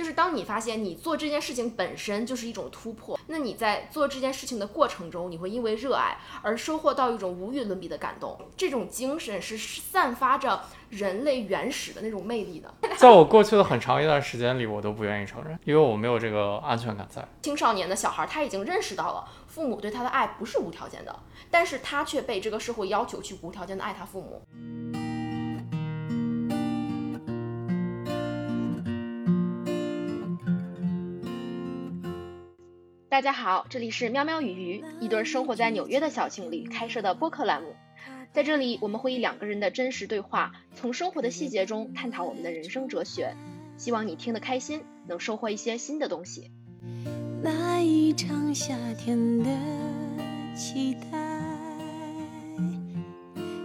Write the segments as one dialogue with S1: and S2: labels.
S1: 就是当你发现你做这件事情本身就是一种突破，那你在做这件事情的过程中，你会因为热爱而收获到一种无与伦比的感动。这种精神是散发着人类原始的那种魅力的。
S2: 在我过去的很长一段时间里，我都不愿意承认，因为我没有这个安全感在。
S1: 青少年的小孩他已经认识到了父母对他的爱不是无条件的，但是他却被这个社会要求去无条件的爱他父母。大家好，这里是喵喵与鱼，一对生活在纽约的小情侣开设的播客栏目。在这里，我们会以两个人的真实对话，从生活的细节中探讨我们的人生哲学。希望你听得开心，能收获一些新的东西。
S3: 那一场夏天的期待，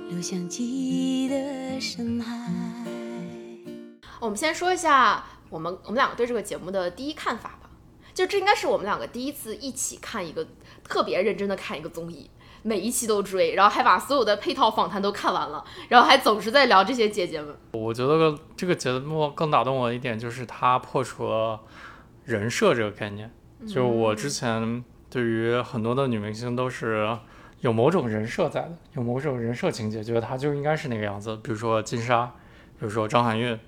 S3: 留下记忆的深海。
S1: 我们先说一下我们我们两个对这个节目的第一看法吧。就这应该是我们两个第一次一起看一个特别认真的看一个综艺，每一期都追，然后还把所有的配套访谈都看完了，然后还总是在聊这些姐姐们。
S2: 我觉得这个节目更打动我一点就是它破除了人设这个概念。就我之前对于很多的女明星都是有某种人设在的，有某种人设情节，觉得她就应该是那个样子。比如说金莎，比如说张含韵，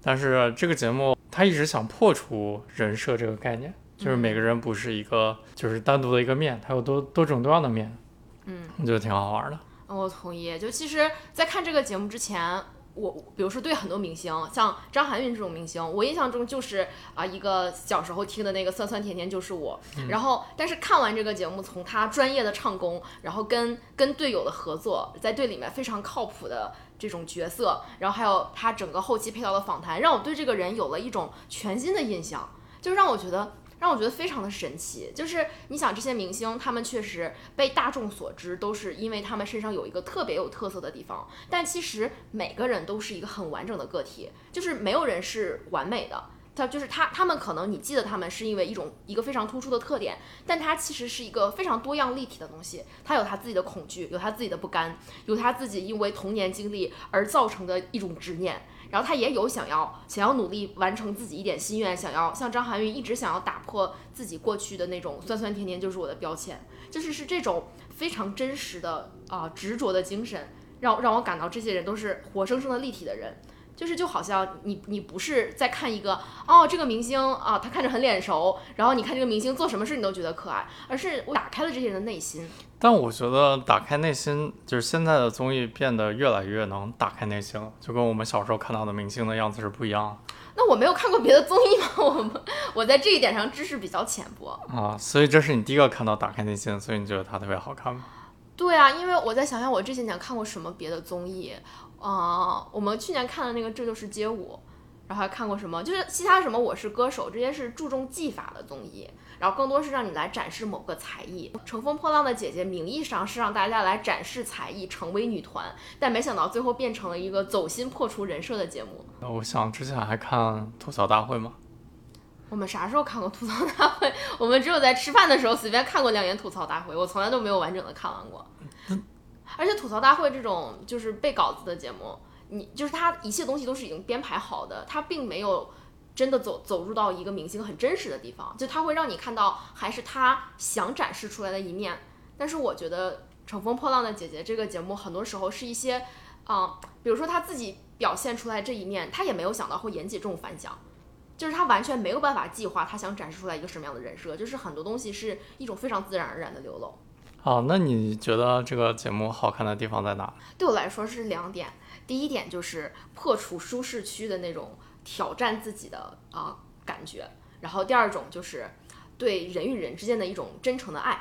S2: 但是这个节目它一直想破除人设这个概念。就是每个人不是一个，就是单独的一个面，它有多多种多样的面，
S1: 嗯，
S2: 我觉得挺好玩的。
S1: 我同意。就其实，在看这个节目之前，我比如说对很多明星，像张含韵这种明星，我印象中就是啊，一个小时候听的那个酸酸甜甜就是我。然后，但是看完这个节目，从他专业的唱功，然后跟跟队友的合作，在队里面非常靠谱的这种角色，然后还有他整个后期配套的访谈，让我对这个人有了一种全新的印象，就让我觉得。让我觉得非常的神奇，就是你想这些明星，他们确实被大众所知，都是因为他们身上有一个特别有特色的地方。但其实每个人都是一个很完整的个体，就是没有人是完美的。他就是他，他们可能你记得他们是因为一种一个非常突出的特点，但他其实是一个非常多样立体的东西。他有他自己的恐惧，有他自己的不甘，有他自己因为童年经历而造成的一种执念。然后他也有想要想要努力完成自己一点心愿，想要像张含韵一直想要打破自己过去的那种酸酸甜甜就是我的标签，就是是这种非常真实的啊执着的精神，让让我感到这些人都是活生生的立体的人。就是就好像你你不是在看一个哦这个明星啊他看着很脸熟，然后你看这个明星做什么事你都觉得可爱，而是我打开了这些人的内心。
S2: 但我觉得打开内心，就是现在的综艺变得越来越能打开内心了，就跟我们小时候看到的明星的样子是不一样的。
S1: 那我没有看过别的综艺吗？我们我在这一点上知识比较浅薄
S2: 啊，所以这是你第一个看到打开内心，所以你觉得它特别好看吗？
S1: 对啊，因为我在想想我这些年看过什么别的综艺。啊，我们去年看的那个《这就是街舞》，然后还看过什么？就是其他什么《我是歌手》这些是注重技法的综艺，然后更多是让你来展示某个才艺。《乘风破浪的姐姐》名义上是让大家来展示才艺，成为女团，但没想到最后变成了一个走心破除人设的节目。
S2: 那我想之前还看吐槽大会吗？
S1: 我们啥时候看过吐槽大会？我们只有在吃饭的时候随便看过两眼吐槽大会，我从来都没有完整的看完过。而且吐槽大会这种就是背稿子的节目，你就是他一切东西都是已经编排好的，他并没有真的走走入到一个明星很真实的地方，就他会让你看到还是他想展示出来的一面。但是我觉得《乘风破浪的姐姐》这个节目很多时候是一些，啊，比如说他自己表现出来这一面，他也没有想到会引起这种反响，就是他完全没有办法计划他想展示出来一个什么样的人设，就是很多东西是一种非常自然而然的流露。
S2: 哦，那你觉得这个节目好看的地方在哪？
S1: 对我来说是两点，第一点就是破除舒适区的那种挑战自己的啊感觉，然后第二种就是对人与人之间的一种真诚的爱，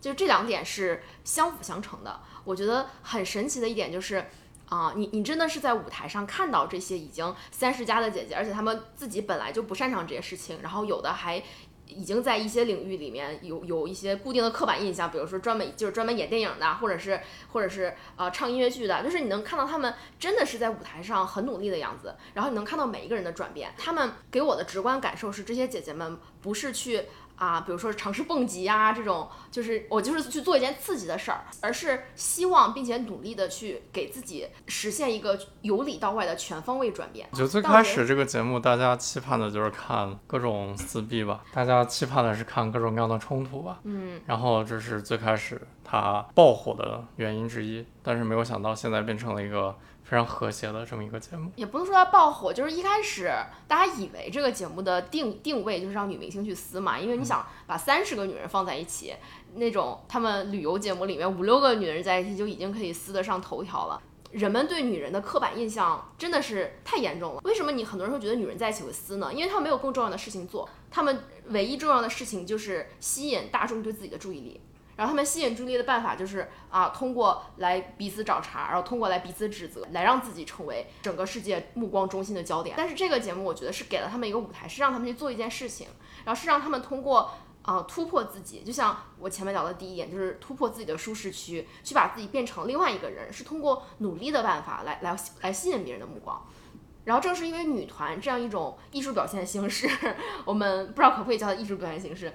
S1: 就这两点是相辅相成的。我觉得很神奇的一点就是啊，你你真的是在舞台上看到这些已经三十加的姐姐，而且她们自己本来就不擅长这些事情，然后有的还。已经在一些领域里面有有一些固定的刻板印象，比如说专门就是专门演电影的，或者是或者是呃唱音乐剧的，就是你能看到他们真的是在舞台上很努力的样子，然后你能看到每一个人的转变。他们给我的直观感受是，这些姐姐们不是去啊，比如说尝试蹦极啊这种，就是我就是去做一件刺激的事儿，而是希望并且努力的去给自己实现一个由里到外的全方位转变。
S2: 就最开始这个节目，大家期盼的就是看各种撕逼吧，大家期盼的是看各种各样的冲突吧，
S1: 嗯，
S2: 然后这是最开始它爆火的原因之一，但是没有想到现在变成了一个非常和谐的这么一个节目。
S1: 也不能说它爆火，就是一开始大家以为这个节目的定定位就是让女明星去撕嘛，因为你想把三十个女人放在一起，那种他们旅游节目里面五六个女人在一起就已经可以撕得上头条了。人们对女人的刻板印象真的是太严重了。为什么你很多人会觉得女人在一起会撕呢？因为她们没有更重要的事情做，她们唯一重要的事情就是吸引大众对自己的注意力。然后他们吸引注意力的办法就是啊，通过来彼此找茬，然后通过来彼此指责，来让自己成为整个世界目光中心的焦点。但是这个节目，我觉得是给了他们一个舞台，是让他们去做一件事情，然后是让他们通过啊突破自己，就像我前面聊的第一点，就是突破自己的舒适区，去把自己变成另外一个人，是通过努力的办法来来来吸引别人的目光。然后正是因为女团这样一种艺术表现形式，我们不知道可不可以叫它艺术表现形式，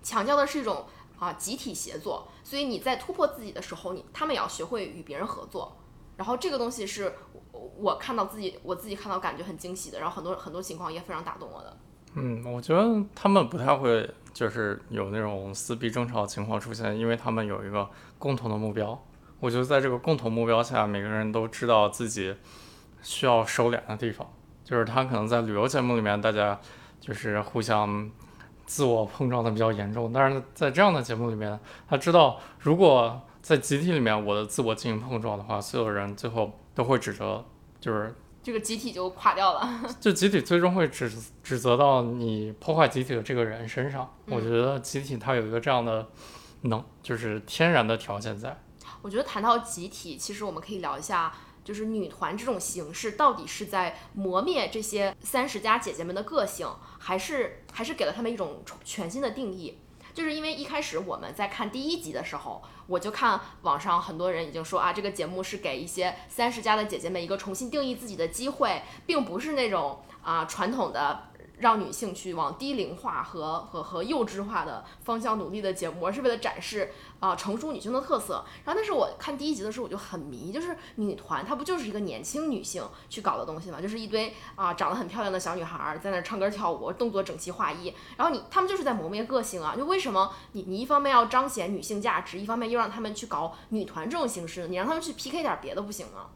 S1: 强调的是一种啊集体协作。所以你在突破自己的时候，你他们也要学会与别人合作。然后这个东西是我我看到自己我自己看到感觉很惊喜的，然后很多很多情况也非常打动我的。
S2: 嗯，我觉得他们不太会就是有那种撕逼争吵情况出现，因为他们有一个共同的目标。我觉得在这个共同目标下，每个人都知道自己需要收敛的地方。就是他可能在旅游节目里面，大家就是互相自我碰撞的比较严重，但是在这样的节目里面，他知道如果在集体里面我的自我进行碰撞的话，所有人最后都会指责，就是
S1: 这个集体就垮掉了。
S2: 就集体最终会指指责到你破坏集体的这个人身上。我觉得集体它有一个这样的能，就是天然的条件在。
S1: 我觉得谈到集体，其实我们可以聊一下，就是女团这种形式到底是在磨灭这些三十加姐姐们的个性，还是还是给了她们一种全新的定义？就是因为一开始我们在看第一集的时候，我就看网上很多人已经说啊，这个节目是给一些三十加的姐姐们一个重新定义自己的机会，并不是那种啊传统的让女性去往低龄化和和和幼稚化的方向努力的节目，而是为了展示啊、成熟女性的特色。然后，但是我看第一集的时候我就很迷，就是女团它不就是一个年轻女性去搞的东西嘛，就是一堆啊、长得很漂亮的小女孩儿在那唱歌跳舞，动作整齐划一。然后你他们就是在磨灭个性啊，就为什么你你一方面要彰显女性价值，一方面又让他们去搞女团这种形式，你让他们去 PK 点别的不行吗？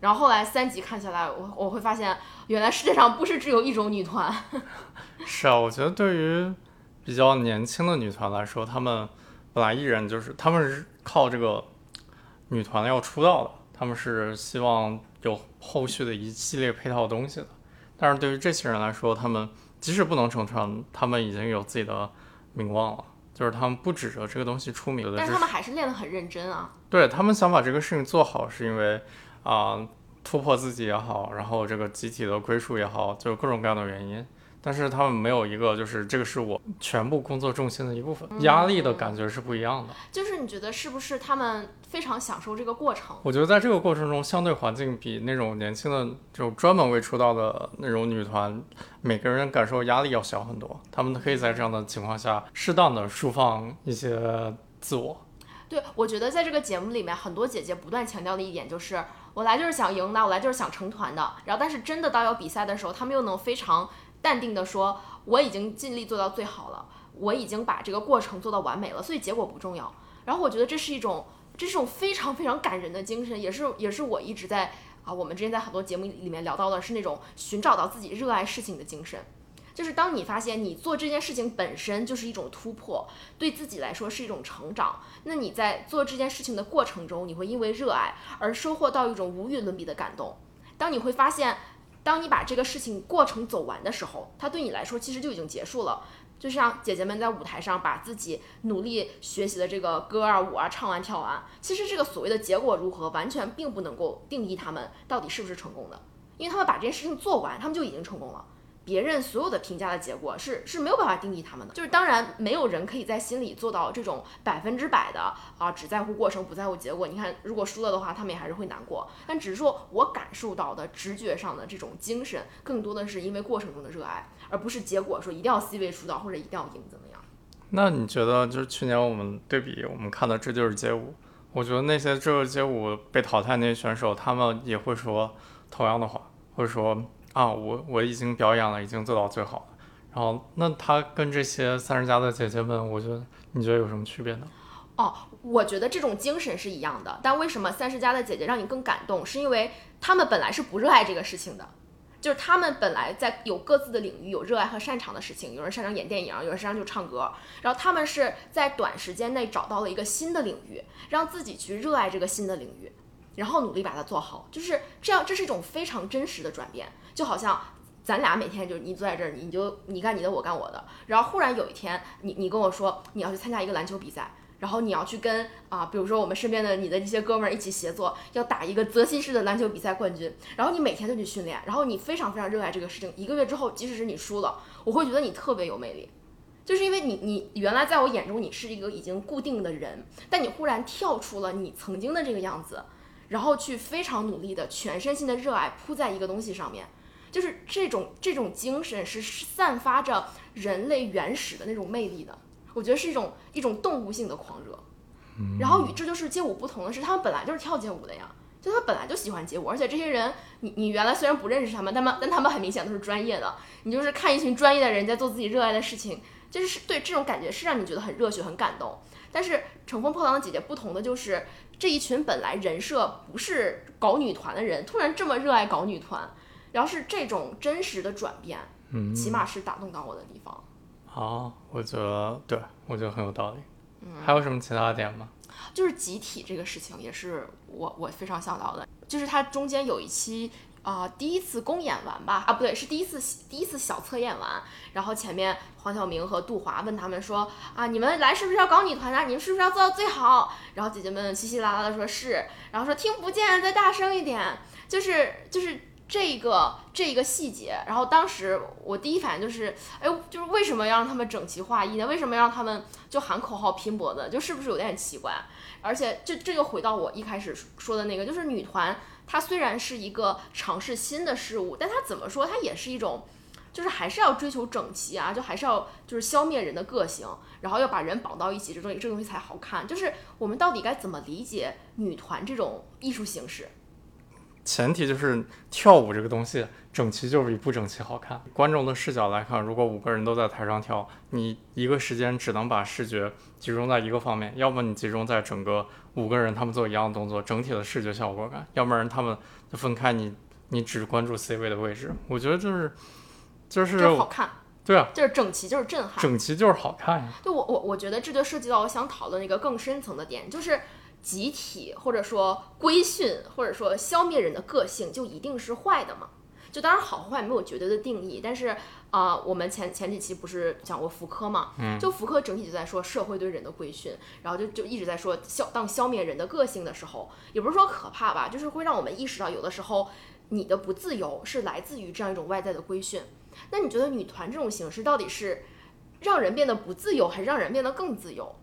S1: 然后后来三集看下来，我我会发现，原来世界上不是只有一种女团。
S2: 是啊，我觉得对于比较年轻的女团来说，她们本来艺人就是她们是靠这个女团要出道的，她们是希望有后续的一系列配套东西的。但是对于这些人来说，他们即使不能成团，他们已经有自己的名望了，就是他们不指着这个东西出名的，
S1: 但是他们还是练得很认真啊。
S2: 对他们想把这个事情做好，是因为啊、突破自己也好，然后这个集体的归属也好，就是各种各样的原因。但是他们没有一个，就是这个是我全部工作重心的一部分，压力的感觉是不一样的。
S1: 就是你觉得是不是他们非常享受这个过程？
S2: 我觉得在这个过程中，相对环境比那种年轻的这种专门为出道的那种女团，每个人感受压力要小很多。他们可以在这样的情况下，适当的释放一些自我。
S1: 对，我觉得在这个节目里面，很多姐姐不断强调的一点就是，我来就是想赢的，我来就是想成团的。然后，但是真的到要比赛的时候，他们又能非常淡定的说，我已经尽力做到最好了，我已经把这个过程做到完美了，所以结果不重要。然后，我觉得这是一种，这是一种非常非常感人的精神，也是也是我一直在啊，我们之前在很多节目里面聊到的是那种寻找到自己热爱事情的精神。就是当你发现你做这件事情本身就是一种突破，对自己来说是一种成长，那你在做这件事情的过程中，你会因为热爱而收获到一种无与伦比的感动。当你会发现，当你把这个事情过程走完的时候，它对你来说其实就已经结束了。就像姐姐们在舞台上把自己努力学习的这个歌啊、舞啊唱完跳完，其实这个所谓的结果如何，完全并不能够定义他们到底是不是成功的，因为他们把这件事情做完，他们就已经成功了。别人所有的评价的结果是是没有办法定义他们的，就是当然没有人可以在心里做到这种百分之百的啊，只在乎过程不在乎结果。你看，如果输了的话，他们也还是会难过。但只是说我感受到的直觉上的这种精神，更多的是因为过程中的热爱，而不是结果说一定要 C 位出道或者一定要赢怎么样。
S2: 那你觉得就是去年我们对比我们看的《这就是街舞》，我觉得那些《这就是街舞》被淘汰那些选手，他们也会说同样的话，会说啊，我我已经表演了，已经做到最好了。然后那他跟这些三十加的姐姐们，我觉得你觉得有什么区别呢？
S1: 哦，我觉得这种精神是一样的，但为什么三十加的姐姐让你更感动？是因为她们本来是不热爱这个事情的，就是她们本来在有各自的领域有热爱和擅长的事情，有人擅长演电影，有人擅长就唱歌，然后她们是在短时间内找到了一个新的领域，让自己去热爱这个新的领域，然后努力把它做好，就是这样，这是一种非常真实的转变，就好像。咱俩每天就你坐在这儿，你就你干你的，我干我的。然后忽然有一天，你你跟我说你要去参加一个篮球比赛，然后你要去跟啊，比如说我们身边的你的一些哥们儿一起协作，要打一个泽西市的篮球比赛冠军。然后你每天都去训练，然后你非常非常热爱这个事情。一个月之后，即使是你输了，我会觉得你特别有魅力，就是因为你你原来在我眼中你是一个已经固定的人，但你忽然跳出了你曾经的这个样子，然后去非常努力的全身心的热爱扑在一个东西上面。就是这种这种精神是散发着人类原始的那种魅力的，我觉得是一种一种动物性的狂热。然后与这就是街舞不同的是，他们本来就是跳街舞的呀，就他本来就喜欢街舞，而且这些人，你你原来虽然不认识他们，他们但他们很明显都是专业的。你就是看一群专业的人在做自己热爱的事情，就是对这种感觉是让你觉得很热血很感动。但是乘风破浪的姐姐不同的就是这一群本来人设不是搞女团的人，突然这么热爱搞女团。然后是这种真实的转变，
S2: 嗯，
S1: 起码是打动到我的地方。
S2: 好，我觉得对，我觉得很有道理。嗯，还有什么其他的点吗？
S1: 就是集体这个事情，也是我我非常想到的。就是它中间有一期啊，第一次公演完吧，啊不对，是第一次第一次小测验完。然后前面黄晓明和杜华问他们说啊，你们来是不是要搞女团啊？你们是不是要做到最好？然后姐姐们稀稀拉拉的说是，然后说听不见，再大声一点。就是就是。这个这个细节，然后当时我第一反应就是，哎，就是为什么要让他们整齐划一呢？为什么要让他们就喊口号拼搏呢？就是不是有点奇怪？而且这这就回到我一开始说的那个，就是女团，它虽然是一个尝试新的事物，但它怎么说，它也是一种，就是还是要追求整齐啊，就还是要就是消灭人的个性，然后要把人绑到一起，这东这东西才好看。就是我们到底该怎么理解女团这种艺术形式？
S2: 前提就是跳舞这个东西整齐就比不整齐好看。观众的视角来看，如果五个人都在台上跳，你一个时间只能把视觉集中在一个方面，要么你集中在整个五个人他们做一样的动作，整体的视觉效果感；要不然他们就分开，你你只关注 C 位的位置。我觉得就是就是
S1: 好看，
S2: 对啊，
S1: 就是整齐就是震撼，
S2: 整齐就是好看呀。
S1: 就我我我觉得这就涉及到我想讨论一个更深层的点，就是。集体或者说规训或者说消灭人的个性就一定是坏的吗？就当然好坏没有绝对的定义，但是啊，我们前前几期不是讲过福柯嘛？嗯，就福柯整体就在说社会对人的规训，然后就就一直在说消当消灭人的个性的时候，也不是说可怕吧，就是会让我们意识到有的时候你的不自由是来自于这样一种外在的规训。那你觉得女团这种形式到底是让人变得不自由，还是让人变得更自由？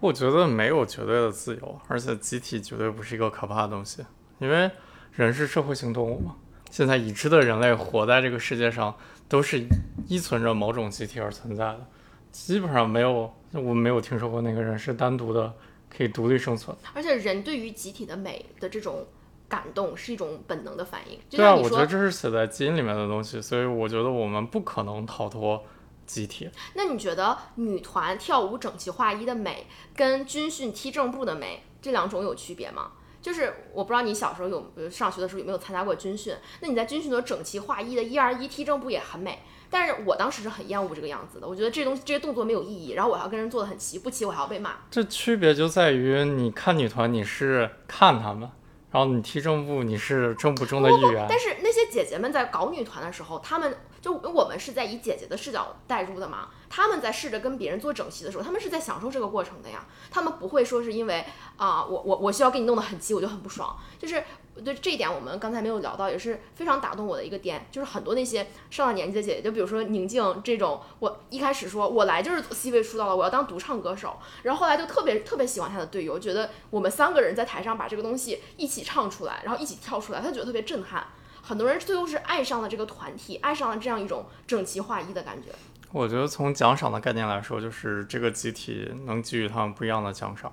S2: 我觉得没有绝对的自由，而且集体绝对不是一个可怕的东西，因为人是社会性动物嘛。现在已知的人类活在这个世界上，都是依存着某种集体而存在的，基本上没有，我没有听说过那个人是单独的可以独立生存。
S1: 而且人对于集体的美的这种感动是一种本能的反应。
S2: 对啊，我觉得这是写在基因里面的东西，所以我觉得我们不可能逃脱。集体，
S1: 那你觉得女团跳舞整齐划一的美，跟军训踢正步的美这两种有区别吗？就是我不知道你小时候有上学的时候有没有参加过军训？那你在军训的时候整齐划一的一二一踢正步也很美，但是我当时是很厌恶这个样子的，我觉得这东西这些动作没有意义，然后我要跟人做的很齐，不齐我还要被骂。
S2: 这区别就在于你看女团你是看他们。然后你踢正步，你是正步中的一员。
S1: 但是那些姐姐们在搞女团的时候，她们就我们是在以姐姐的视角带入的嘛。她们在试着跟别人做整齐的时候，她们是在享受这个过程的呀。她们不会说是因为啊，我我我需要给你弄得很齐，我就很不爽。就是对这一点，我们刚才没有聊到，也是非常打动我的一个点。就是很多那些上了年纪的姐姐，就比如说宁静这种，我一开始说我来就是 C 位出道了，我要当独唱歌手，然后后来就特别特别喜欢她的队友，觉得我们三个人在台上把这个东西一起唱出来，然后一起跳出来，她觉得特别震撼。很多人最后是爱上了这个团体，爱上了这样一种整齐划一的感觉。
S2: 我觉得从奖赏的概念来说，就是这个集体能给予他们不一样的奖赏。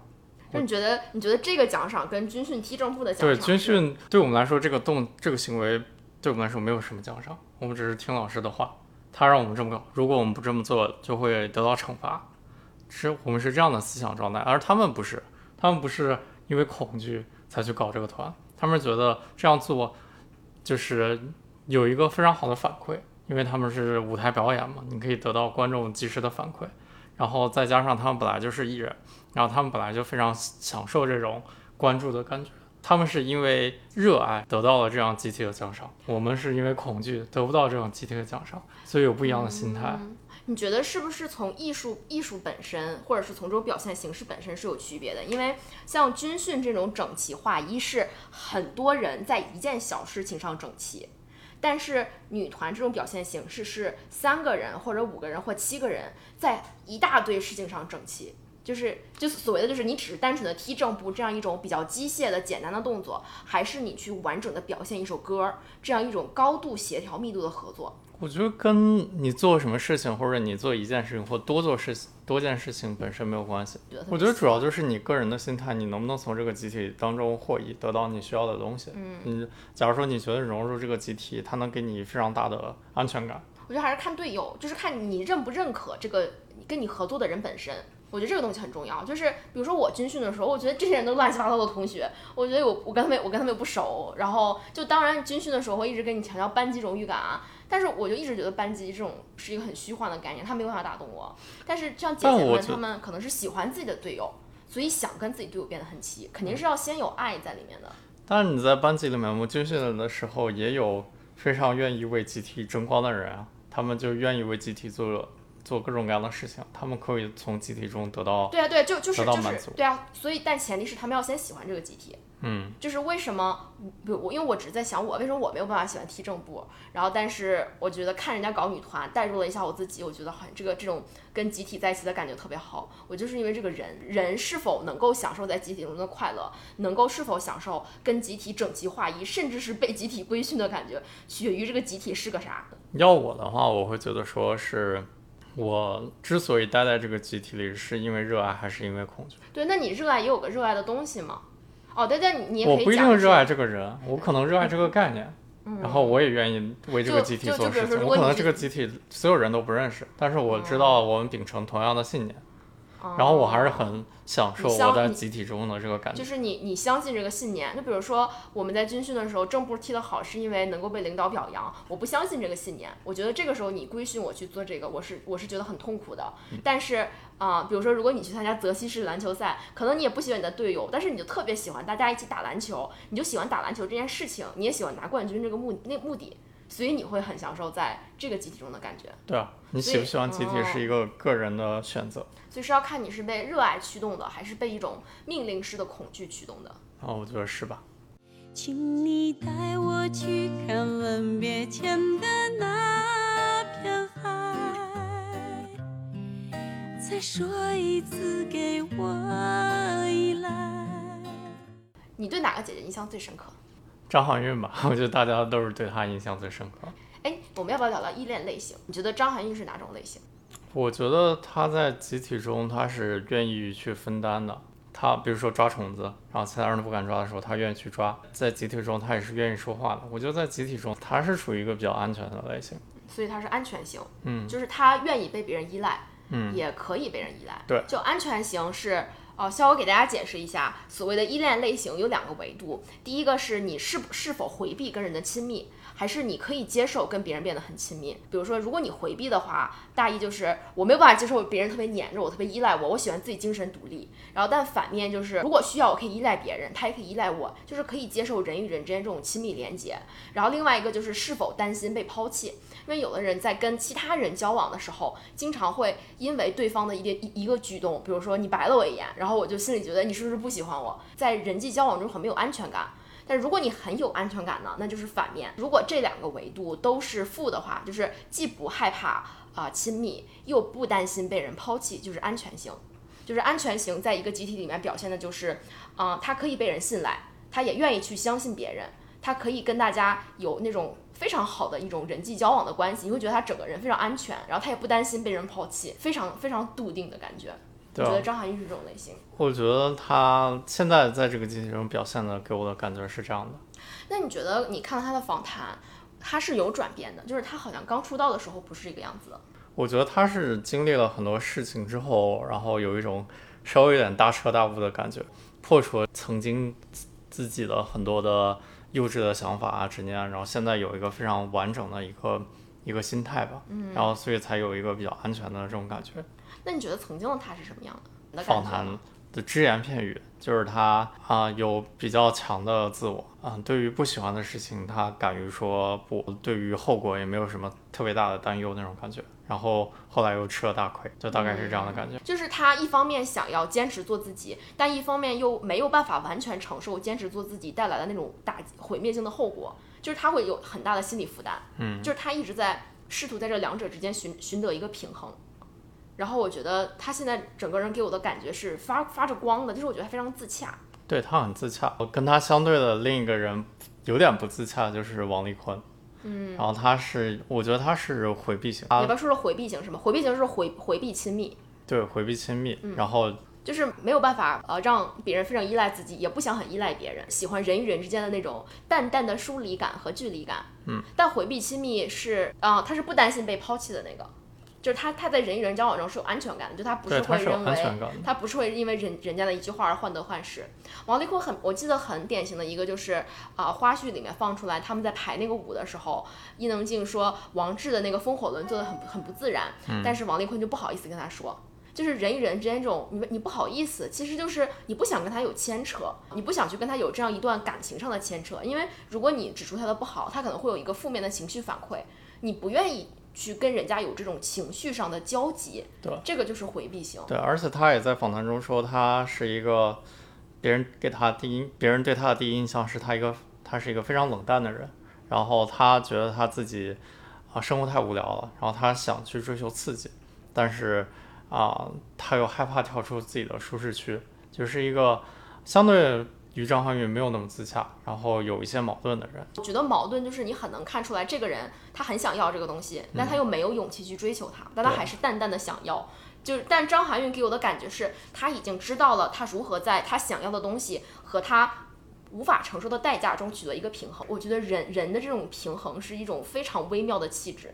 S1: 那你觉得你觉得这个奖赏跟军训踢正步的奖
S2: 对
S1: 赏对
S2: 军训对我们来说，这个动这个行为对我们来说没有什么奖赏，我们只是听老师的话，他让我们这么搞，如果我们不这么做，就会得到惩罚。是我们是这样的思想状态，而他们不是，他们不是因为恐惧才去搞这个团，他们觉得这样做就是有一个非常好的反馈，因为他们是舞台表演嘛，你可以得到观众及时的反馈，然后再加上他们本来就是艺人，然后他们本来就非常享受这种关注的感觉。他们是因为热爱得到了这样集体的奖赏，我们是因为恐惧得不到这种集体的奖赏，所以有不一样的心态。
S1: 你觉得是不是从艺术艺术本身，或者是从这种表现形式本身是有区别的？因为像军训这种整齐划一，是很多人在一件小事情上整齐。但是女团这种表现形式是三个人或者五个人或七个人在一大堆事情上整齐，就是就所谓的就是你只是单纯的踢正步这样一种比较机械的简单的动作，还是你去完整的表现一首歌这样一种高度协调密度的合作？
S2: 我觉得跟你做什么事情，或者你做一件事情或多做事情、多件事情本身没有关系。我觉得主要就是你个人的心态，你能不能从这个集体当中获益，得到你需要的东西。
S1: 嗯，
S2: 你假如说你觉得融入这个集体，它能给你非常大的安全感，
S1: 我觉得还是看队友，就是看你认不认可这个跟你合作的人本身。我觉得这个东西很重要，就是比如说我军训的时候，我觉得这些人都乱七八糟的同学，我觉得我我跟他们我跟他们又不熟，然后就当然军训的时候会一直跟你强调班级荣誉感啊，但是我就一直觉得班级这种是一个很虚幻的概念，他没有办法打动我。但是像姐姐们，
S2: 但我觉
S1: 她们可能是喜欢自己的队友，所以想跟自己队友变得很齐，肯定是要先有爱在里面的。
S2: 但是你在班级里面，我们军训的时候也有非常愿意为集体争光的人啊，他们就愿意为集体做做各种各样的事情，他们可以从集体中得到，
S1: 对啊，对啊，就就是就是对啊，所以但前提是他们要先喜欢这个集体。
S2: 嗯，
S1: 就是为什么，比如我，因为我只是在想我为什么我没有办法喜欢踢正步，然后但是我觉得看人家搞女团，带入了一下我自己，我觉得很这个这种跟集体在一起的感觉特别好。我就是因为这个人，人是否能够享受在集体中的快乐，能够是否享受跟集体整齐划一，甚至是被集体规训的感觉，取决于这个集体是个啥。
S2: 要我的话，我会觉得说是我之所以待在这个集体里，是因为热爱还是因为恐惧？
S1: 对，那你热爱也有个热爱的东西嘛？哦，对对，你
S2: 我不一定热爱这个人，我可能热爱这个概念。然后我也愿意为这个集体做事情。我可能这个集体所有人都不认识，但是我知道我们秉承同样的信念，然后我还是很享受我在集体中的这个感觉
S1: 就。是你你相信这个信念。就比如说我们在军训的时候，正步踢得好，是因为能够被领导表扬。我不相信这个信念，我觉得这个时候你规训我去做这个，我是我是觉得很痛苦的。但是啊、比如说如果你去参加泽西市篮球赛，可能你也不喜欢你的队友，但是你就特别喜欢大家一起打篮球，你就喜欢打篮球这件事情，你也喜欢拿冠军这个目那目的，所以你会很享受在这个集体中的感觉。
S2: 对啊，你喜不喜欢集体
S1: 哦
S2: 是一个个人的选择。
S1: 所以是要看你是被热爱驱动的，还是被一种命令式的恐惧驱动的。
S2: 哦，我觉得是吧？
S3: 请你带我去看吻别前的那片海，再说一次给我依赖。
S1: 你对哪个姐姐印象最深刻？
S2: 张含韵吧，我觉得大家都是对她印象最深刻。
S1: 哎，我们要不要聊聊依恋类型？你觉得张含韵是哪种类型？
S2: 我觉得她在集体中，她是愿意去分担的。她比如说抓虫子，然后其他人都不敢抓的时候，她愿意去抓。在集体中，她也是愿意说话的。我觉得在集体中，她是属于一个比较安全的类型。
S1: 所以她是安全型，
S2: 嗯
S1: 就是她愿意被别人依赖，
S2: 嗯，
S1: 也可以被人依赖。
S2: 对
S1: 就安全型是。哦，需要我给大家解释一下，所谓的依恋类型有两个维度。第一个是你是是否回避跟人的亲密，还是你可以接受跟别人变得很亲密。比如说，如果你回避的话，大意就是我没有办法接受别人特别黏着我，特别依赖我，我喜欢自己精神独立。然后，但反面就是，如果需要，我可以依赖别人，他也可以依赖我，就是可以接受人与人之间这种亲密连接。然后，另外一个就是是否担心被抛弃，因为有的人在跟其他人交往的时候，经常会因为对方的一个一一个举动，比如说你白了我一眼，然后我就心里觉得你是不是不喜欢我，在人际交往中很没有安全感。但如果你很有安全感呢，那就是反面。如果这两个维度都是负的话，就是既不害怕啊、亲密，又不担心被人抛弃，就是安全型。就是安全型在一个集体里面表现的就是，啊、他可以被人信赖，他也愿意去相信别人，他可以跟大家有那种非常好的一种人际交往的关系，你会觉得他整个人非常安全，然后他也不担心被人抛弃，非常非常笃定的感觉。我
S2: 对啊
S1: 觉得张含韵是这种类型。
S2: 我觉得他现在在这个机器中表现的给我的感觉是这样的。
S1: 那你觉得你看了他的访谈，他是有转变的，就是他好像刚出道的时候不是这个样子的。
S2: 我觉得他是经历了很多事情之后，然后有一种稍微有点大彻大悟的感觉，破除了曾经自自己的很多的幼稚的想法啊、执念，然后现在有一个非常完整的一个一个心态吧，嗯，然后所以才有一个比较安全的这种感觉。
S1: 那你觉得曾经的他是什么样的？的
S2: 访谈的只言片语，就是他啊、有比较强的自我啊、对于不喜欢的事情，他敢于说不，对于后果也没有什么特别大的担忧那种感觉。然后后来又吃了大亏，就大概是这样的感觉。
S1: 就是他一方面想要坚持做自己，但一方面又没有办法完全承受坚持做自己带来的那种打击毁灭性的后果，就是他会有很大的心理负担。
S2: 嗯，
S1: 就是他一直在试图在这两者之间寻寻得一个平衡。然后我觉得他现在整个人给我的感觉是发发着光的，就是我觉得他非常自洽。
S2: 对他很自洽。我跟他相对的另一个人有点不自洽，就是王丽坤。嗯，然后他是，我觉得他是回避型，他
S1: 你不要说是回避型是吗？回避型是回回避亲密，
S2: 对回避亲密，然后
S1: 就是没有办法呃让别人非常依赖自己，也不想很依赖别人，喜欢人与人之间的那种淡淡的疏离感和距离感。嗯，但回避亲密是啊、呃他是不担心被抛弃的那个，就是他他在人与人交往中是有安全感的，就他不
S2: 是
S1: 会认为。他不是会因为人人家的一句话而患得患失。王丽坤很，我记得很典型的一个就是啊、花絮里面放出来，他们在排那个舞的时候，伊能静说王志的那个风火轮做的很很不自然，但是王丽坤就不好意思跟他说。就是人与人之间这种，你你不好意思，其实就是你不想跟他有牵扯，你不想去跟他有这样一段感情上的牵扯，因为如果你指出他的不好，他可能会有一个负面的情绪反馈，你不愿意去跟人家有这种情绪上的交集，
S2: 对
S1: 这个就是回避型。
S2: 对，而且他也在访谈中说，他是一个别人给他第一，别人对他的第一印象是他一个，他是一个非常冷淡的人。然后他觉得他自己啊生活太无聊了，然后他想去追求刺激，但是啊他又害怕跳出自己的舒适区，就是一个相对于张含韵没有那么自洽，然后有一些矛盾的人。
S1: 我觉得矛盾就是你很能看出来，这个人他很想要这个东西，但他又没有勇气去追求它，但他还是淡淡的想要。就是，但张含韵给我的感觉是，他已经知道了他如何在他想要的东西和他无法承受的代价中取得一个平衡。我觉得人人的这种平衡是一种非常微妙的气质，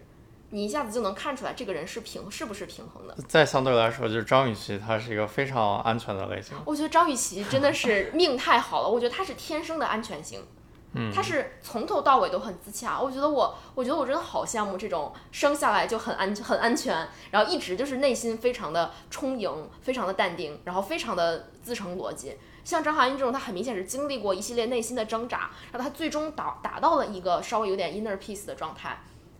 S1: 你一下子就能看出来这个人是平是不是平衡的。
S2: 再相对来说，就是张雨绮，她是一个非常安全的类型。
S1: 我觉得张雨绮真的是命太好了，我觉得她是天生的安全型。
S2: 嗯，
S1: 她是从头到尾都很自洽，我觉得我，我觉得我真的好羡慕这种生下来就很安很安全，然后一直就是内心非常的充盈，非常的淡定，然后非常的自成逻辑。像张含韵这种，她很明显是经历过一系列内心的挣扎，然后她最终达达到了一个稍微有点 inner peace 的状态。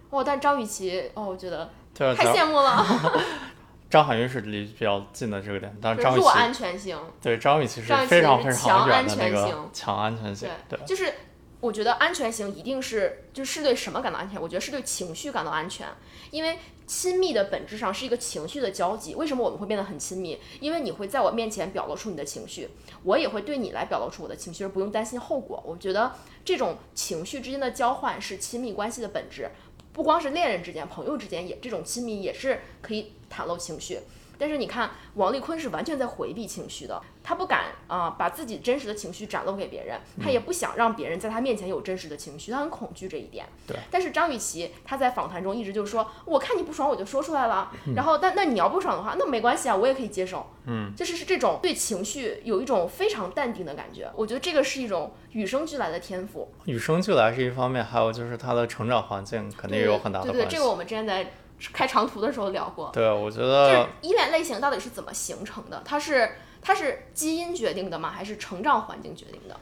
S1: 哦，但张雨绮，哦，我觉得
S2: 对，
S1: 太羡慕了，
S2: 张含韵是离比较近的这个点，但是张雨绮
S1: 安全型。
S2: 对张雨绮是非常非
S1: 常强
S2: 常远的那个
S1: 安全性
S2: 强安全性，对
S1: 就是我觉得安全型一定是就是对什么感到安全？我觉得是对情绪感到安全，因为亲密的本质上是一个情绪的交集。为什么我们会变得很亲密？因为你会在我面前表露出你的情绪，我也会对你来表露出我的情绪，而不用担心后果。我觉得这种情绪之间的交换是亲密关系的本质，不光是恋人之间，朋友之间也这种亲密也是可以袒露情绪。但是你看，王丽坤是完全在回避情绪的，他不敢啊、把自己真实的情绪展露给别人，他也不想让别人在他面前有真实的情绪，他很恐惧这一点。
S2: 对。
S1: 但是张雨绮她在访谈中一直就说，我看你不爽我就说出来了，然后但那你要不爽的话，那没关系啊，我也可以接受。
S2: 嗯，
S1: 就是是这种对情绪有一种非常淡定的感觉，我觉得这个是一种与生俱来的天赋。
S2: 与生俱来是一方面，还有就是他的成长环境肯定也有很大的
S1: 对对，
S2: 对。
S1: 这个我们之前在开长途的时候聊过。
S2: 对，我觉得
S1: 就是依恋类型到底是怎么形成的？它是它是基因决定的吗？还是成长环境决定的？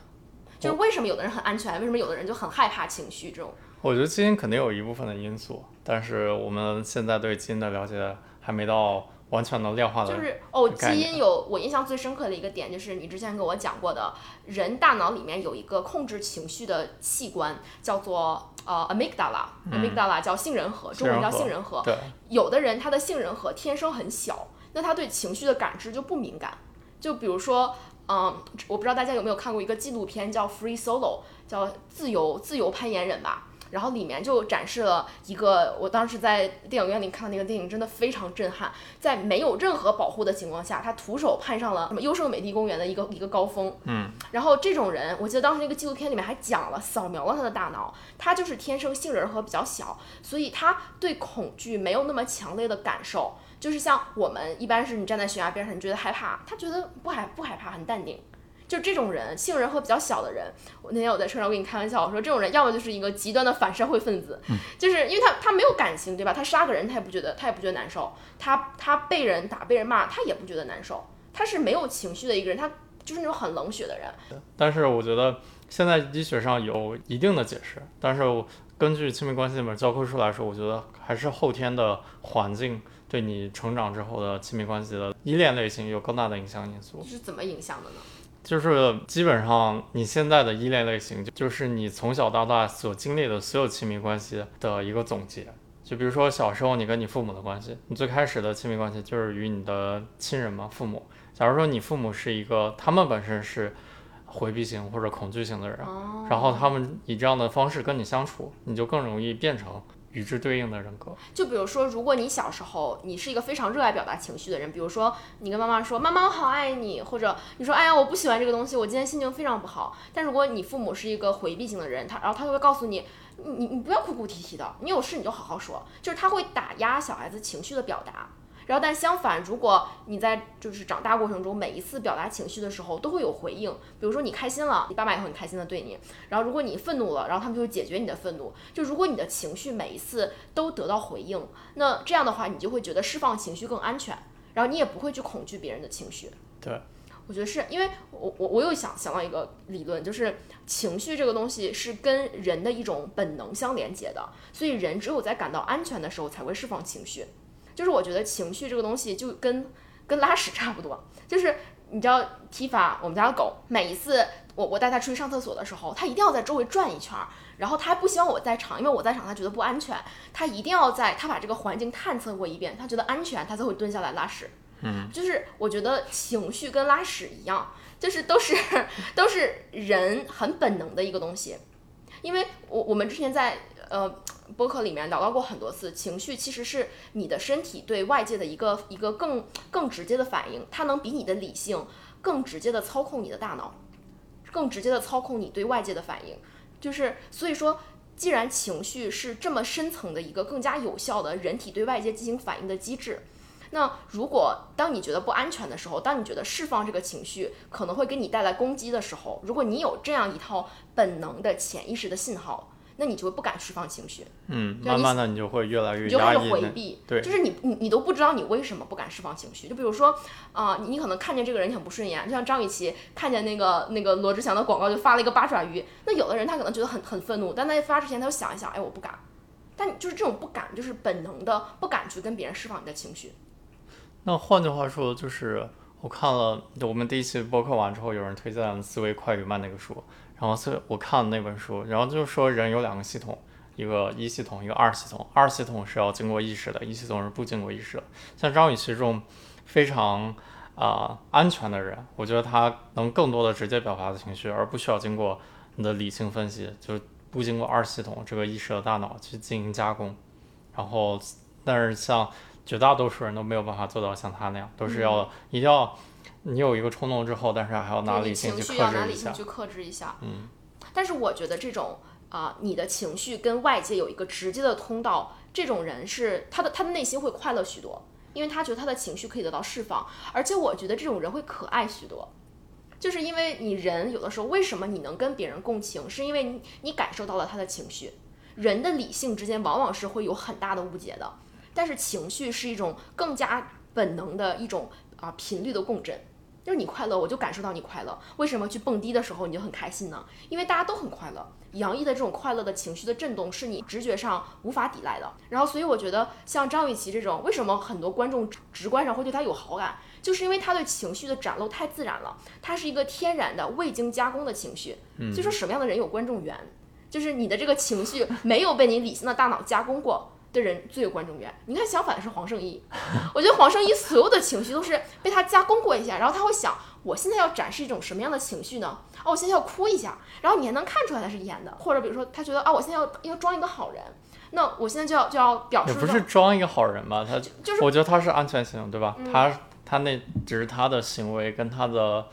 S1: 就是为什么有的人很安全，为什么有的人就很害怕情绪这种？
S2: 我觉得基因肯定有一部分的因素，但是我们现在对基因的了解还没到完全能量化的。
S1: 就是哦，基因有我印象最深刻的一个点，就是你之前跟我讲过的，人大脑里面有一个控制情绪的器官，叫做呃 amygdala，amygdala、叫杏仁核，中文叫杏仁核。
S2: 对，
S1: 有的人他的杏仁核天生很小，那他对情绪的感知就不敏感。就比如说，嗯，我不知道大家有没有看过一个纪录片叫《Free Solo》，叫自由自由攀岩人吧。然后里面就展示了一个我当时在电影院里看的那个电影，真的非常震撼。在没有任何保护的情况下，他徒手攀上了什么优胜美地公园的一个 一个高峰。
S2: 嗯，
S1: 然后这种人，我记得当时那个纪录片里面还讲了，扫描了他的大脑，他就是天生杏仁核比较小，所以他对恐惧没有那么强烈的感受。就是像我们一般是你站在悬崖边上，你觉得害怕，他觉得不害不害怕，很淡定。就这种人，杏仁核比较小的人，我那天我在车上我跟你开玩笑，我说这种人要么就是一个极端的反社会分子，就是因为他他没有感情，对吧？他杀个人他也不觉得他也不觉得难受，他他被人打被人骂他也不觉得难受，他是没有情绪的一个人，他就是那种很冷血的人。
S2: 但是我觉得现在医学上有一定的解释，但是我根据亲密关系里面教科书来说，我觉得还是后天的环境对你成长之后的亲密关系的依恋类型有更大的影响因素。
S1: 是怎么影响的呢？
S2: 就是基本上你现在的依恋类型，就就是你从小到大所经历的所有亲密关系的一个总结。就比如说小时候你跟你父母的关系，你最开始的亲密关系就是与你的亲人嘛，父母。假如说你父母是一个，他们本身是回避型或者恐惧型的人，
S1: 哦
S2: 然后他们以这样的方式跟你相处，你就更容易变成与之对应的人格。
S1: 就比如说，如果你小时候你是一个非常热爱表达情绪的人，比如说你跟妈妈说“妈妈我好爱你”，或者你说“哎呀我不喜欢这个东西，我今天心情非常不好”。但如果你父母是一个回避型的人，他然后他就会告诉你，你你你不要哭哭啼啼的，你有事你就好好说，就是他会打压小孩子情绪的表达。然后，但相反，如果你在就是长大过程中，每一次表达情绪的时候都会有回应，比如说你开心了，你爸妈也会很开心的对你；然后如果你愤怒了，然后他们就会解决你的愤怒。就如果你的情绪每一次都得到回应，那这样的话，你就会觉得释放情绪更安全，然后你也不会去恐惧别人的情绪。
S2: 对，
S1: 我觉得是因为我我我又想想到一个理论，就是情绪这个东西是跟人的一种本能相连接的，所以人只有在感到安全的时候才会释放情绪。就是我觉得情绪这个东西就跟跟拉屎差不多，就是你知道提法我们家的狗，每一次我我带它出去上厕所的时候，它一定要在周围转一圈儿，然后它还不希望我在场，因为我在场它觉得不安全，它一定要在它把这个环境探测过一遍，它觉得安全，它才会蹲下来拉屎。
S2: 嗯，
S1: 就是我觉得情绪跟拉屎一样，就是都是都是人很本能的一个东西，因为我我们之前在呃播客里面聊到过很多次，情绪其实是你的身体对外界的一个一个更更直接的反应，它能比你的理性更直接的操控你的大脑，更直接的操控你对外界的反应。就是所以说，既然情绪是这么深层的一个更加有效的人体对外界进行反应的机制，那如果当你觉得不安全的时候，当你觉得释放这个情绪可能会给你带来攻击的时候，如果你有这样一套本能的潜意识的信号，那你就会不敢释放情绪，
S2: 嗯，慢慢的你就会越来越
S1: 你就开始回避，
S2: 对
S1: 就是你你你都不知道你为什么不敢释放情绪。就比如说，啊、你你可能看见这个人你很不顺眼，就像张雨绮看见那个那个罗志祥的广告就发了一个八爪鱼，那有的人他可能觉得很很愤怒，但在发之前他就想一想，哎，我不敢。但就是这种不敢，就是本能的不敢去跟别人释放你的情绪。
S2: 那换句话说，就是我看了我们第一期播客完之后，有人推荐《思维快与慢》那个书，然后是我看了那本书，然后就是说人有两个系统，一个一系统，一个二系统。二系统是要经过意识的，一系统是不经过意识的。像张雨绮这种非常啊、安全的人，我觉得他能更多的直接表达的情绪，而不需要经过你的理性分析，就不经过二系统这个意识的大脑去进行加工。然后，但是像绝大多数人都没有办法做到像他那样，都是要、一定要你有一个冲动之后，但是还要拿理性去
S1: 情绪要拿。理性去克制一下。
S2: 嗯，
S1: 但是我觉得这种啊、你的情绪跟外界有一个直接的通道，这种人是他的他的内心会快乐许多，因为他觉得他的情绪可以得到释放，而且我觉得这种人会可爱许多。就是因为你人有的时候为什么你能跟别人共情，是因为你你感受到了他的情绪。人的理性之间往往是会有很大的误解的，但是情绪是一种更加本能的一种啊、频率的共振。就是你快乐，我就感受到你快乐。为什么去蹦迪的时候你就很开心呢？因为大家都很快乐，洋溢的这种快乐的情绪的震动是你直觉上无法抵赖的。然后，所以我觉得像张雨绮这种，为什么很多观众直直观上会对她有好感，就是因为她对情绪的展露太自然了，她是一个天然的未经加工的情绪。所以说，什么样的人有观众缘？就是你的这个情绪没有被你理性的大脑加工过的人最有观众缘。你看，相反的是黄圣依，我觉得黄圣依所有的情绪都是被他加工过一下，然后他会想，我现在要展示一种什么样的情绪呢？哦，我现在要哭一下，然后你还能看出来他是演的，或者比如说他觉得啊，我现在要要装一个好人，那我现在就要就要表
S2: 也不是装一个好人吧，他
S1: 就是
S2: 我觉得他是安全型，对吧？
S1: 嗯
S2: 他他那只是他的行为跟他的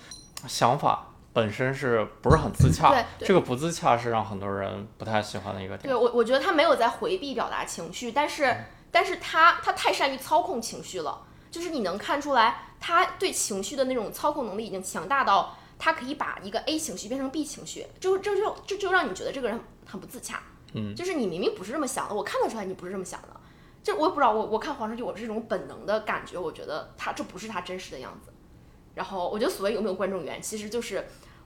S2: 想法本身是不是很自洽？
S1: 对对。
S2: 这个不自洽是让很多人不太喜欢的一个点。
S1: 对我，我觉得他没有在回避表达情绪，但是，但是他他太善于操控情绪了，就是你能看出来，他对情绪的那种操控能力已经强大到，他可以把一个 A 情绪变成 B 情绪，就这就这就让你觉得这个人很不自洽，
S2: 嗯，
S1: 就是你明明不是这么想的，我看得出来你不是这么想的，就我也不知道，我我看黄圣依，我是这种本能的感觉，我觉得他这不是他真实的样子，然后我觉得所谓有没有观众缘，其实就是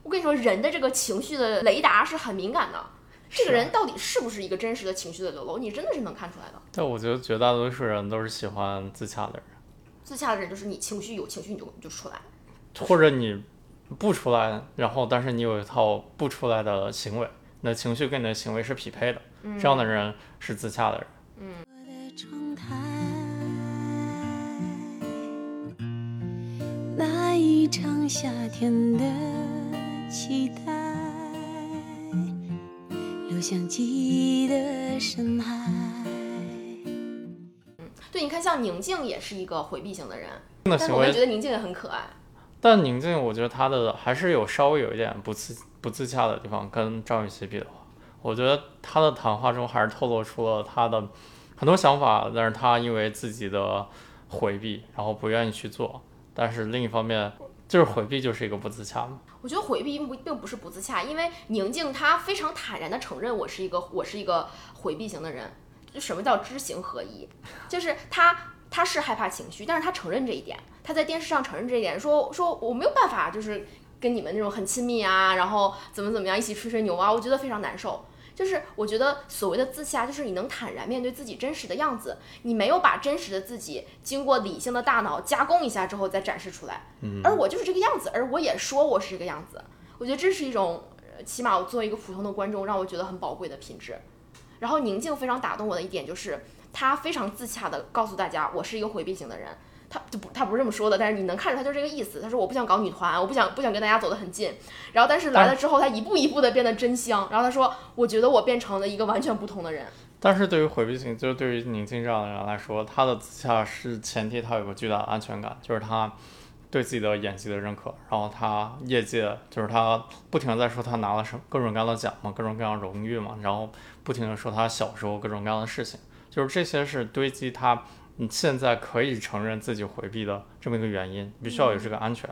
S1: 我跟你说，人的这个情绪的雷达是很敏感的。这个人到底是不是一个真实的情绪的流露，你真的是能看出来的。
S2: 但我觉得绝大多数人都是喜欢自洽的人，
S1: 自洽的人就是你情绪有情绪你就你就出来，
S2: 或者你不出来，然后但是你有一套不出来的行为，你的情绪跟你的行为是匹配的，
S1: 嗯
S2: 这样的人是自洽的人。
S3: 我的窗台，那一场夏天的期待，留向记忆的深海。
S1: 对，你看像宁静也是一个回避型的人，但是我们觉得宁静也很可爱。
S2: 但宁静，我觉得她的还是有稍微有一点不自不自洽的地方，跟张雨绮比的话，我觉得她的谈话中还是透露出了她的很多想法，但是她因为自己的回避，然后不愿意去做。但是另一方面，就是回避就是一个不自洽嘛。
S1: 我觉得回避并不并不是不自洽，因为宁静她非常坦然的承认我是一个我是一个回避型的人。就什么叫知行合一？就是她她是害怕情绪，但是她承认这一点，她在电视上承认这一点，说说我没有办法，就是跟你们那种很亲密啊，然后怎么怎么样一起吹吹牛啊，我觉得非常难受。就是我觉得所谓的自洽，就是你能坦然面对自己真实的样子，你没有把真实的自己经过理性的大脑加工一下之后再展示出来。
S2: 嗯，
S1: 而我就是这个样子，而我也说我是这个样子。我觉得这是一种，呃起码我作为一个普通的观众，让我觉得很宝贵的品质。然后宁静非常打动我的一点就是，他非常自洽的告诉大家，我是一个回避型的人。他就不，他不是这么说的，但是你能看出他就是这个意思。他说我不想搞女团，我不想不想跟大家走得很近。然后但是来了之后，他一步一步的变得真香。然后他说，我觉得我变成了一个完全不同的人。
S2: 但是对于回避型，就是对于宁静这样的人来说，他的自洽是前提，他有个巨大的安全感，就是他对自己的演技的认可，然后他业界就是他不停的在说他拿了什么各种各样的奖嘛，各种各样荣誉嘛，然后不停的说他小时候各种各样的事情，就是这些是堆积他你现在可以承认自己回避的这么一个原因，必须要有这个安全。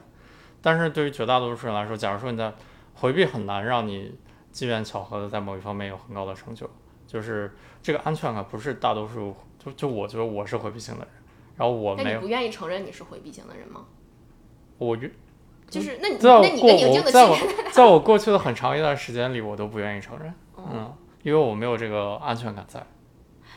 S2: 但是对于绝大多数人来说，假如说你在回避很难让你机缘巧合的在某一方面有很高的成就，就是这个安全感不是大多数，就就我觉得我是回避型的人，然后我没有
S1: 不愿意承认你是回避型的人吗？
S2: 我越
S1: 就是那你
S2: 在我
S1: 那你
S2: 过
S1: 跟宁静的
S2: 我在我，在我过去的很长一段时间里，我都不愿意承认，
S1: 哦
S2: 嗯，因为我没有这个安全感在。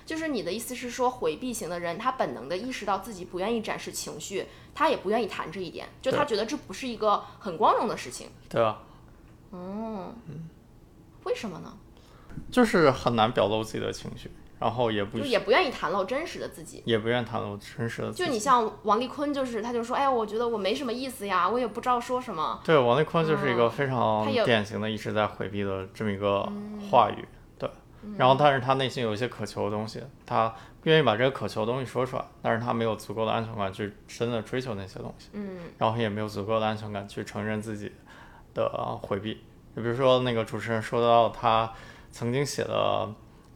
S1: 就是你的意思是说，回避型的人他本能的意识到自己不愿意展示情绪，他也不愿意谈这一点，就他觉得这不是一个很光荣的事情。
S2: 对吧？
S1: 嗯，为什么呢？
S2: 就是很难表露自己的情绪，然后也不
S1: 就也不愿意袒露真实的自己。
S2: 也不愿意袒露真实的自己。
S1: 就你像王丽坤，就是他就说，哎呀，我觉得我没什么意思呀，我也不知道说什么。
S2: 对王丽坤就是一个
S1: 嗯
S2: 非常典型的一直在回避的这么一个话语，对。然后，但是他内心有一些渴求的东西，他不愿意把这个渴求的东西说出来，但是他没有足够的安全感去真的追求那些东西，
S1: 嗯
S2: 然后也没有足够的安全感去承认自己的回避。就比如说那个主持人说到他曾经写的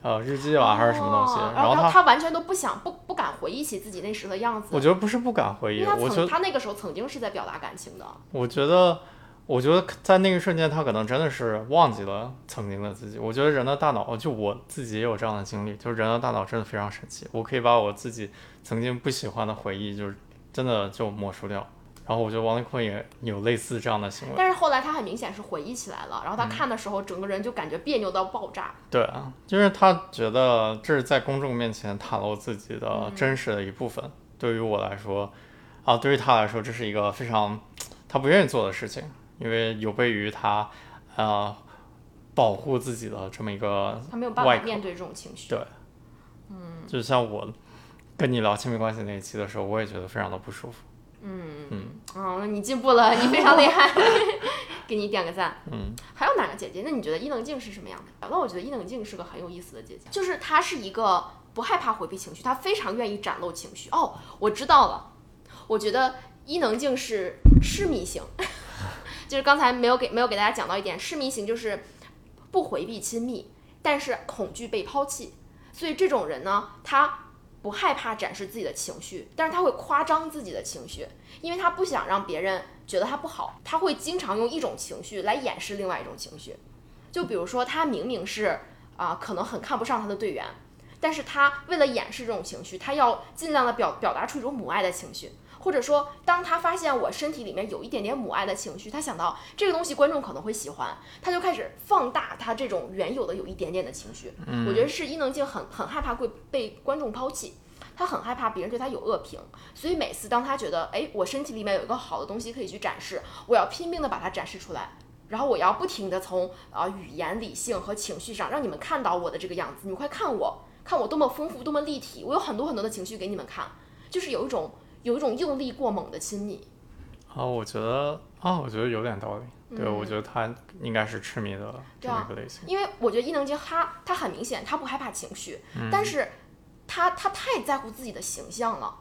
S2: 呃日记吧，还是什么东西，
S1: 哦然
S2: 后他
S1: 他完全都不想不不敢回忆起自己那时的样子。
S2: 我觉得不是不敢回忆，我觉得
S1: 他那个时候曾经是在表达感情的。
S2: 我觉得，我觉得在那个瞬间，他可能真的是忘记了曾经的自己。我觉得人的大脑，就我自己也有这样的经历，就是人的大脑真的非常神奇。我可以把我自己曾经不喜欢的回忆，就是真的就抹除掉。然后我觉得王丽坤也有类似这样的行为。
S1: 但是后来他很明显是回忆起来了，然后他看的时候，整个人就感觉别扭到爆炸。
S2: 对啊，就是他觉得这是在公众面前袒露自己的真实的一部分。对于我来说，啊，对于他来说，这是一个非常他不愿意做的事情，因为有悖于他呃保护自己的这么一个
S1: 他没有办法面对这种情绪。
S2: 对，嗯，就像我跟你聊亲密关系那一期的时候，我也觉得非常的不舒服。
S1: 嗯
S2: 嗯，
S1: 哦，那你进步了，你非常厉害，给你点个赞。
S2: 嗯，
S1: 还有哪个姐姐？那你觉得伊能静是什么样的？那我觉得伊能静是个很有意思的姐姐，就是她是一个不害怕回避情绪，她非常愿意展露情绪。哦，我知道了，我觉得伊能静是痴迷型，就是刚才没有给没有给大家讲到一点，痴迷型就是不回避亲密，但是恐惧被抛弃，所以这种人呢，他不害怕展示自己的情绪，但是他会夸张自己的情绪，因为他不想让别人觉得他不好，他会经常用一种情绪来掩饰另外一种情绪。就比如说，他明明是啊、可能很看不上他的队员，但是他为了掩饰这种情绪，他要尽量的表表达出一种母爱的情绪，或者说，当他发现我身体里面有一点点母爱的情绪，他想到这个东西观众可能会喜欢，他就开始放大他这种原有的有一点点的情绪。我觉得是伊能静很很害怕会被观众抛弃。他很害怕别人对他有恶评，所以每次当他觉得，哎，我身体里面有一个好的东西可以去展示，我要拼命的把它展示出来，然后我要不停的从啊、呃语言、理性和情绪上让你们看到我的这个样子，你们快看我，看我多么丰富，多么立体，我有很多很多的情绪给你们看，就是有一种有一种用力过猛的亲密。
S2: 啊，我觉得啊，我觉得有点道理。对，我
S1: 嗯
S2: 觉得他应该是痴迷的这
S1: 对啊
S2: 么一个类型。
S1: 因为我觉得伊能静她她很明显，她不害怕情绪，
S2: 嗯
S1: 但是她她太在乎自己的形象了。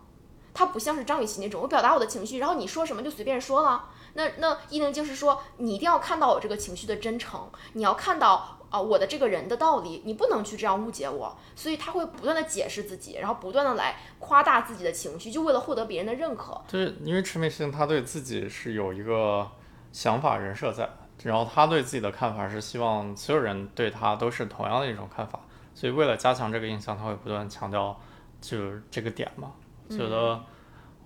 S1: 她不像是张雨绮那种，我表达我的情绪，然后你说什么就随便说了。那那伊能静是说，你一定要看到我这个情绪的真诚，你要看到啊、我的这个人的道理，你不能去这样误解我。所以他会不断的解释自己，然后不断的来夸大自己的情绪，就为了获得别人的认可。
S2: 就是因为痴迷性，他对自己是有一个想法人设在，然后他对自己的看法是希望所有人对他都是同样的一种看法，所以为了加强这个印象，他会不断强调就是这个点嘛。我觉得，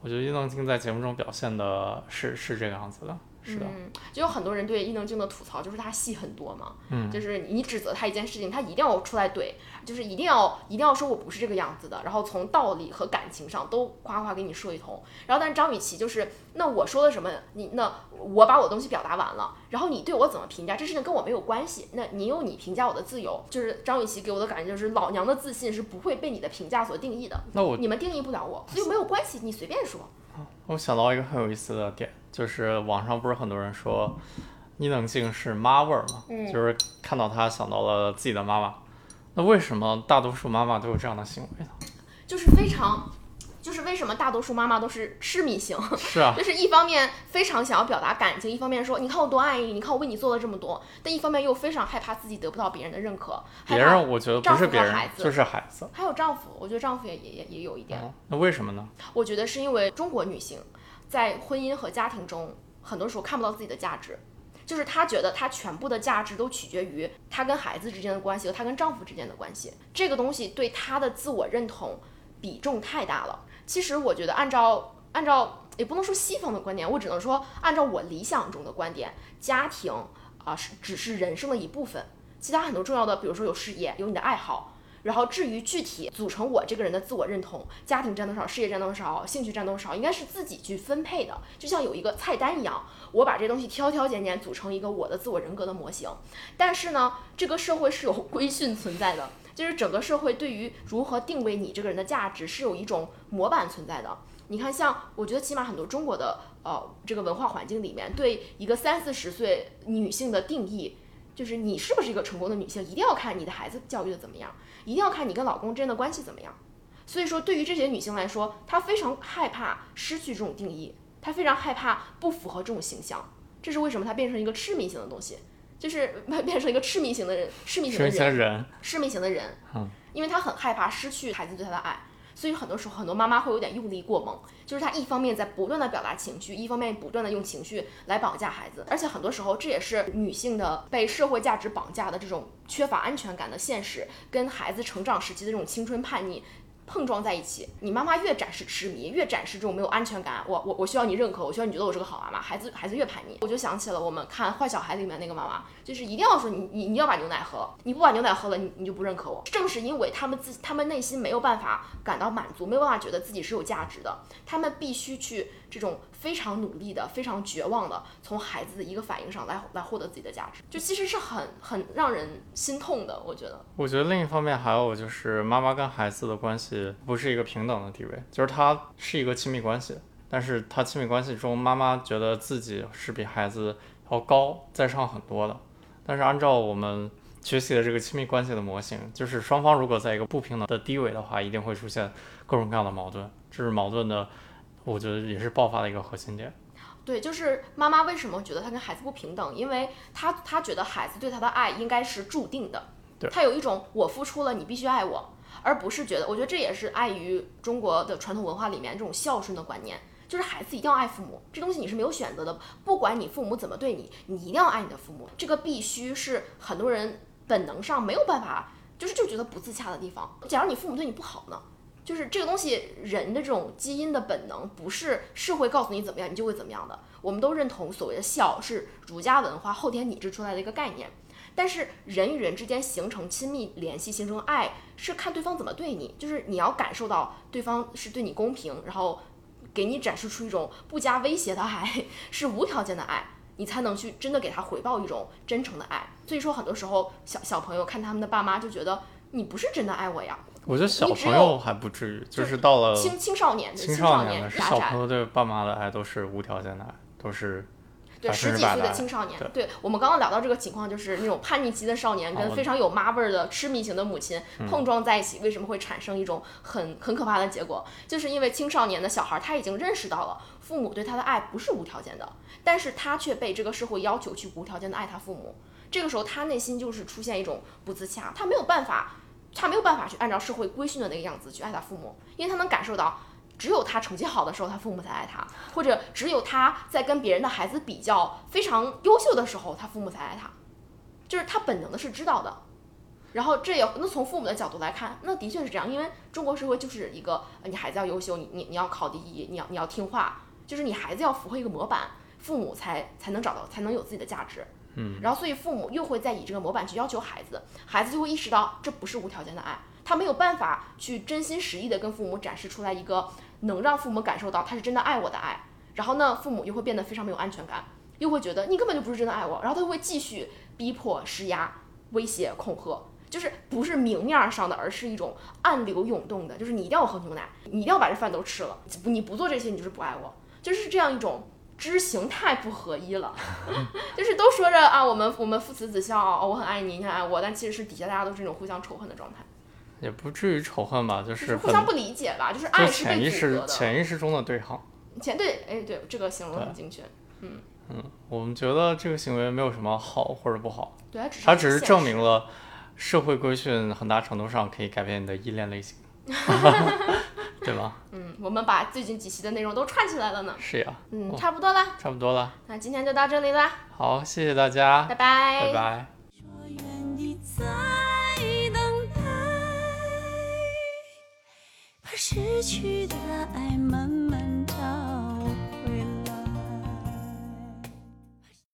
S2: 我觉得伊能静在节目中表现的是是这个样子的，是的，
S1: 嗯，就有很多人对伊能静的吐槽，就是她戏很多嘛，
S2: 嗯
S1: 就是你指责她一件事情，她一定要出来怼，就是一定要一定要说我不是这个样子的，然后从道理和感情上都夸夸给你说一通。然后但是张雨绮就是，那我说了什么，你那我把我的东西表达完了，然后你对我怎么评价，这事情跟我没有关系，那你有你评价我的自由。就是张雨绮给我的感觉就是，老娘的自信是不会被你的评价所定义的，
S2: 那我
S1: 你们定义不了我，所以没有关系，你随便说。
S2: 我想到一个很有意思的点，就是网上不是很多人说伊能静是妈味儿嘛，
S1: 嗯
S2: 就是看到她想到了自己的妈妈。那为什么大多数妈妈都有这样的行为呢？
S1: 就是非常，就是为什么大多数妈妈都是痴迷型，
S2: 是啊，
S1: 就是一方面非常想要表达感情，一方面说你看我多爱你，你看我为你做了这么多，但一方面又非常害怕自己得不到别人的认可，
S2: 别人我觉得不是别人
S1: 孩，子
S2: 就是孩子。
S1: 还有丈夫，我觉得丈夫也也也也有一点，
S2: 嗯，那为什么呢？
S1: 我觉得是因为中国女性在婚姻和家庭中，很多时候看不到自己的价值。就是她觉得她全部的价值都取决于她跟孩子之间的关系和她跟丈夫之间的关系，这个东西对她的自我认同比重太大了。其实我觉得按照按照也不能说西方的观点，我只能说按照我理想中的观点，家庭啊、是只是人生的一部分，其他很多重要的，比如说有事业，有你的爱好。然后至于具体组成我这个人的自我认同，家庭占多少，事业占多少，兴趣占多少，应该是自己去分配的，就像有一个菜单一样，我把这东西挑挑拣拣组成一个我的自我人格的模型。但是呢，这个社会是有规训存在的，就是整个社会对于如何定位你这个人的价值是有一种模板存在的。你看，像我觉得起码很多中国的呃这个文化环境里面，对一个三四十岁女性的定义，就是你是不是一个成功的女性，一定要看你的孩子教育的怎么样，一定要看你跟老公之间的关系怎么样。所以说，对于这些女性来说，她非常害怕失去这种定义，她非常害怕不符合这种形象。这是为什么她变成一个痴迷型的东西，就是变成一个痴迷型的人，痴迷型的人痴迷型的人
S2: 嗯，
S1: 因为她很害怕失去孩子对她的爱。所以很多时候，很多妈妈会有点用力过猛，就是她一方面在不断的表达情绪，一方面不断的用情绪来绑架孩子，而且很多时候这也是女性的被社会价值绑架的这种缺乏安全感的现实，跟孩子成长时期的这种青春叛逆。碰撞在一起，你妈妈越展示痴迷，越展示这种没有安全感，我我我需要你认可，我需要你觉得我是个好妈妈，孩子孩子越叛逆，我就想起了我们看《坏小孩》里面那个妈妈，就是一定要说你你你要把牛奶喝了，你不把牛奶喝了，你你就不认可我。正是因为他们自他们内心没有办法感到满足，没有办法觉得自己是有价值的，他们必须去这种非常努力的、非常绝望的从孩子的一个反应上来来获得自己的价值，就其实是很很让人心痛的，我觉得。
S2: 我觉得另一方面还有就是妈妈跟孩子的关系不是一个平等的地位，就是它是一个亲密关系，但是他亲密关系中，妈妈觉得自己是比孩子要高在上很多的。但是按照我们学习的这个亲密关系的模型，就是双方如果在一个不平等的地位的话，一定会出现各种各样的矛盾。这是矛盾的，我觉得也是爆发的一个核心点。
S1: 对，就是妈妈为什么觉得她跟孩子不平等？因为她她觉得孩子对她的爱应该是注定的，
S2: 对
S1: 她有一种我付出了，你必须爱我，而不是觉得，我觉得这也是碍于中国的传统文化里面这种孝顺的观念，就是孩子一定要爱父母，这东西你是没有选择的，不管你父母怎么对你，你一定要爱你的父母，这个必须是很多人本能上没有办法，就是就觉得不自洽的地方。假如你父母对你不好呢？就是这个东西，人的这种基因的本能，不是是会告诉你怎么样，你就会怎么样的。我们都认同所谓的孝是儒家文化后天拟制出来的一个概念，但是人与人之间形成亲密联系、形成爱，是看对方怎么对你，就是你要感受到对方是对你公平，然后给你展示出一种不加威胁的爱，是无条件的爱，你才能去真的给他回报一种真诚的爱。所以说，很多时候小小朋友看他们的爸妈就觉得你不是真的爱我呀。
S2: 我觉得小朋友还不至于，就是到了
S1: 青青少年，
S2: 青
S1: 少
S2: 年的是小朋，友对爸妈的爱都是无条件的爱，都是
S1: 对十几岁的青少年
S2: 对，
S1: 我们刚刚聊到这个情况，就是那种叛逆期的少年跟
S2: 哦
S1: 非常有妈味儿的痴迷型的母亲
S2: 嗯
S1: 碰撞在一起，为什么会产生一种很很可怕的结果？就是因为青少年的小孩他已经认识到了父母对他的爱不是无条件的，但是他却被这个社会要求去无条件的爱他父母，这个时候他内心就是出现一种不自洽，他没有办法。他没有办法去按照社会规训的那个样子去爱他父母，因为他能感受到，只有他成绩好的时候，他父母才爱他，或者只有他在跟别人的孩子比较非常优秀的时候，他父母才爱他，就是他本能的是知道的。然后这也那从父母的角度来看，那的确是这样，因为中国社会就是一个你孩子要优秀，你你你要考第一，你要你要听话，就是你孩子要符合一个模板，父母才才能找到才能有自己的价值。
S2: 嗯，
S1: 然后所以父母又会再以这个模板去要求孩子，孩子就会意识到这不是无条件的爱，他没有办法去真心实意的跟父母展示出来一个能让父母感受到他是真的爱我的爱。然后呢，父母又会变得非常没有安全感，又会觉得你根本就不是真的爱我，然后他会继续逼迫、施压、威胁、恐吓，就是不是明面上的，而是一种暗流涌动的，就是你一定要喝牛奶，你一定要把这饭都吃了，你不做这些，你就是不爱我，就是这样一种。知行太不合一了，就是都说着啊，我们我们父慈子孝啊、哦，我很爱你，你很爱我，但其实是底下大家都是那种互相仇恨的状态，
S2: 也不至于仇恨吧，就
S1: 就是互相不理解吧，就是爱是
S2: 潜意识。潜意识中的对抗。
S1: 潜对，哎，对，这个形容很精确。
S2: 嗯嗯，我们觉得这个行为没有什么好或者不好，
S1: 对，它只是
S2: 它只是证明了社会规训很大程度上可以改变你的依恋类型，对吧？
S1: 嗯，我们把最近几期的内容都串起来了呢。
S2: 是呀，
S1: 嗯，
S2: 哦
S1: 差不多啦，
S2: 差不多了。
S1: 那今天就到这里啦，
S2: 好，谢谢大家，
S1: 拜拜，
S2: 拜拜。
S3: 说愿等待，把失去的爱慢慢